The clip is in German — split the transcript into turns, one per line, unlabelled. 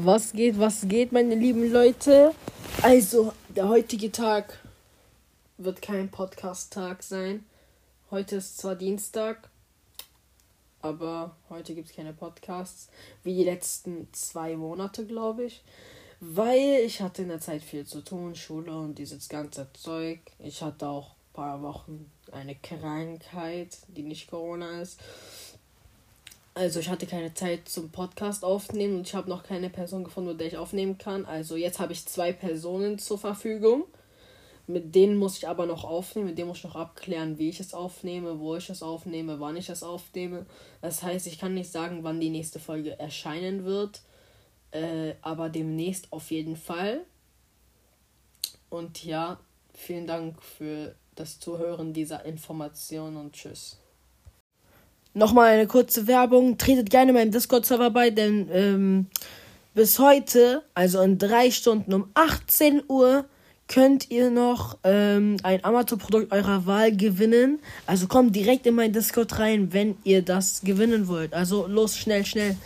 Was geht, was geht, meine lieben Leute? Also, der heutige Tag wird kein Podcast-Tag sein. Heute ist zwar Dienstag, aber heute gibt es keine Podcasts, wie die letzten zwei Monate, glaube ich. Weil ich hatte in der Zeit viel zu tun, Schule und dieses ganze Zeug. Ich hatte auch ein paar Wochen eine Krankheit, die nicht Corona ist. Also ich hatte keine Zeit zum Podcast aufnehmen und ich habe noch keine Person gefunden, mit der ich aufnehmen kann. Also jetzt habe ich zwei Personen zur Verfügung. Mit denen muss ich aber noch aufnehmen, mit denen muss ich noch abklären, wie ich es aufnehme, wo ich es aufnehme, wann ich es aufnehme. Das heißt, ich kann nicht sagen, wann die nächste Folge erscheinen wird. Äh, aber demnächst auf jeden Fall. Und ja, vielen Dank für das Zuhören dieser Information und tschüss. Nochmal eine kurze Werbung. Tretet gerne meinem Discord-Server bei, denn ähm, bis heute, also in drei Stunden um 18 Uhr, könnt ihr noch ähm, ein Amazon-Produkt eurer Wahl gewinnen. Also kommt direkt in mein Discord rein, wenn ihr das gewinnen wollt. Also los, schnell, schnell.